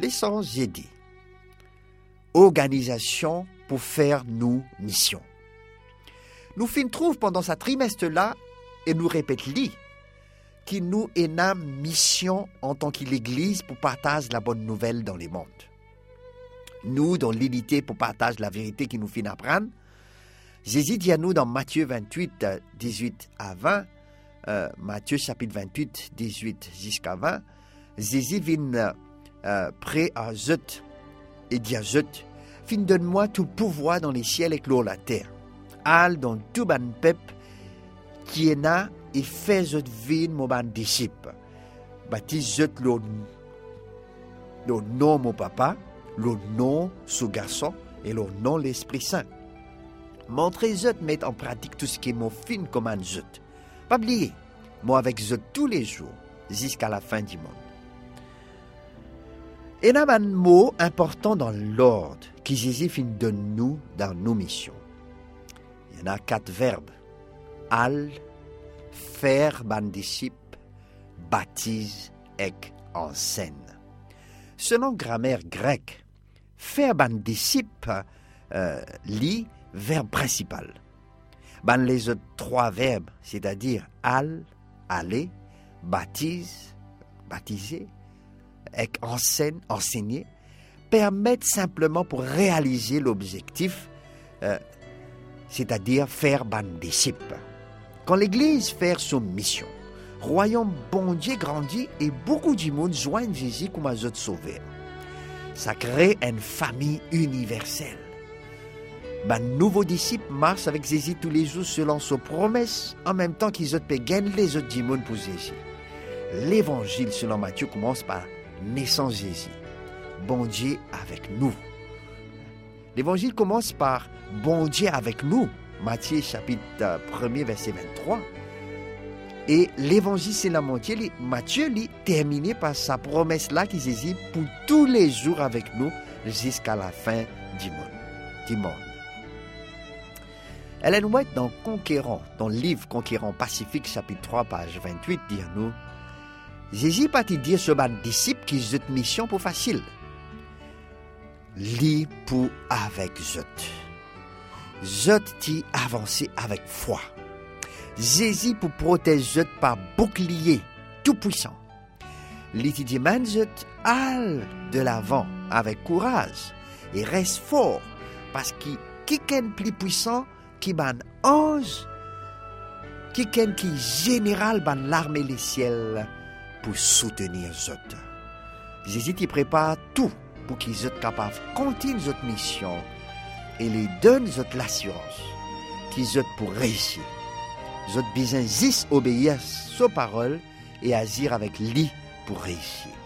L'essence, j'ai dit. Organisation pour faire nous mission. Nous fin pendant ce trimestre-là et nous répète qui nous est mission en tant que l'Église pour partager la bonne nouvelle dans les mondes. Nous, dans l'unité pour partager la vérité qui nous fait apprendre, Jésus dit à nous dans Matthieu 28, 18 à 20, euh, Matthieu chapitre 28, 18 jusqu'à 20, Jésus vient euh, près à Zut et dit à Zut, fin donne-moi tout pouvoir dans les ciels et clos la terre. Al dans tout ban pep qui est là et fait Zut vin mon ban disciple. Baptise Zut le, le nom mon papa, le nom ce garçon et le nom l'Esprit Saint. Montrez Zut mettre en pratique tout ce qui est mon fin commande Zut. Pas oublier, moi avec Zut tous les jours jusqu'à la fin du monde. Et là, un mot important dans l'ordre qui Jésus donne nous dans nos missions. Il y en a quatre verbes. Al, faire baptise et enseigne. Selon grammaire grecque, faire ban disciple euh, lit verbe principal. Ban les autres trois verbes, c'est-à-dire al, aller, baptise, baptiser, enseigne, enseigner, permettent simplement pour réaliser l'objectif, euh, c'est-à-dire faire ban disciple. Quand l'Église fait son mission, royaume bon Dieu grandit et beaucoup du joignent Jésus comme un autre sauveur. Ça crée une famille universelle. Ben, nouveaux disciples marchent avec Jésus tous les jours selon ses promesses, en même temps qu'ils autres gagnent les autres du monde pour Jésus. L'évangile selon Matthieu commence par naissance Jésus. Bon Dieu avec nous. L'évangile commence par Bon Dieu avec nous. Matthieu chapitre 1er verset 23. Et l'évangile c'est la Matthieu, Matthieu lit terminé par sa promesse là qui pour tous les jours avec nous jusqu'à la fin du monde. Du monde. Ellen White dans Conquérant, dans le livre Conquérant Pacifique chapitre 3 page 28 dit à nous Jésus pas dire ce ban disciple qui zut mission pour facile. Lit pour avec zut. Zut ti avancer avec foi. Jésus pour protéger zut par bouclier tout puissant. Lit dit man zut al de l'avant avec courage et reste fort parce que qui est plus puissant qui ban ange qui est qui général ban l'armée les ciels pour soutenir Zot. Jésus y prépare tout pour qu'ils soient capables de continuer notre mission et les donne l'assurance qu'ils soient pour réussir. Zot besoin obéir à sa parole et agir avec lui pour réussir.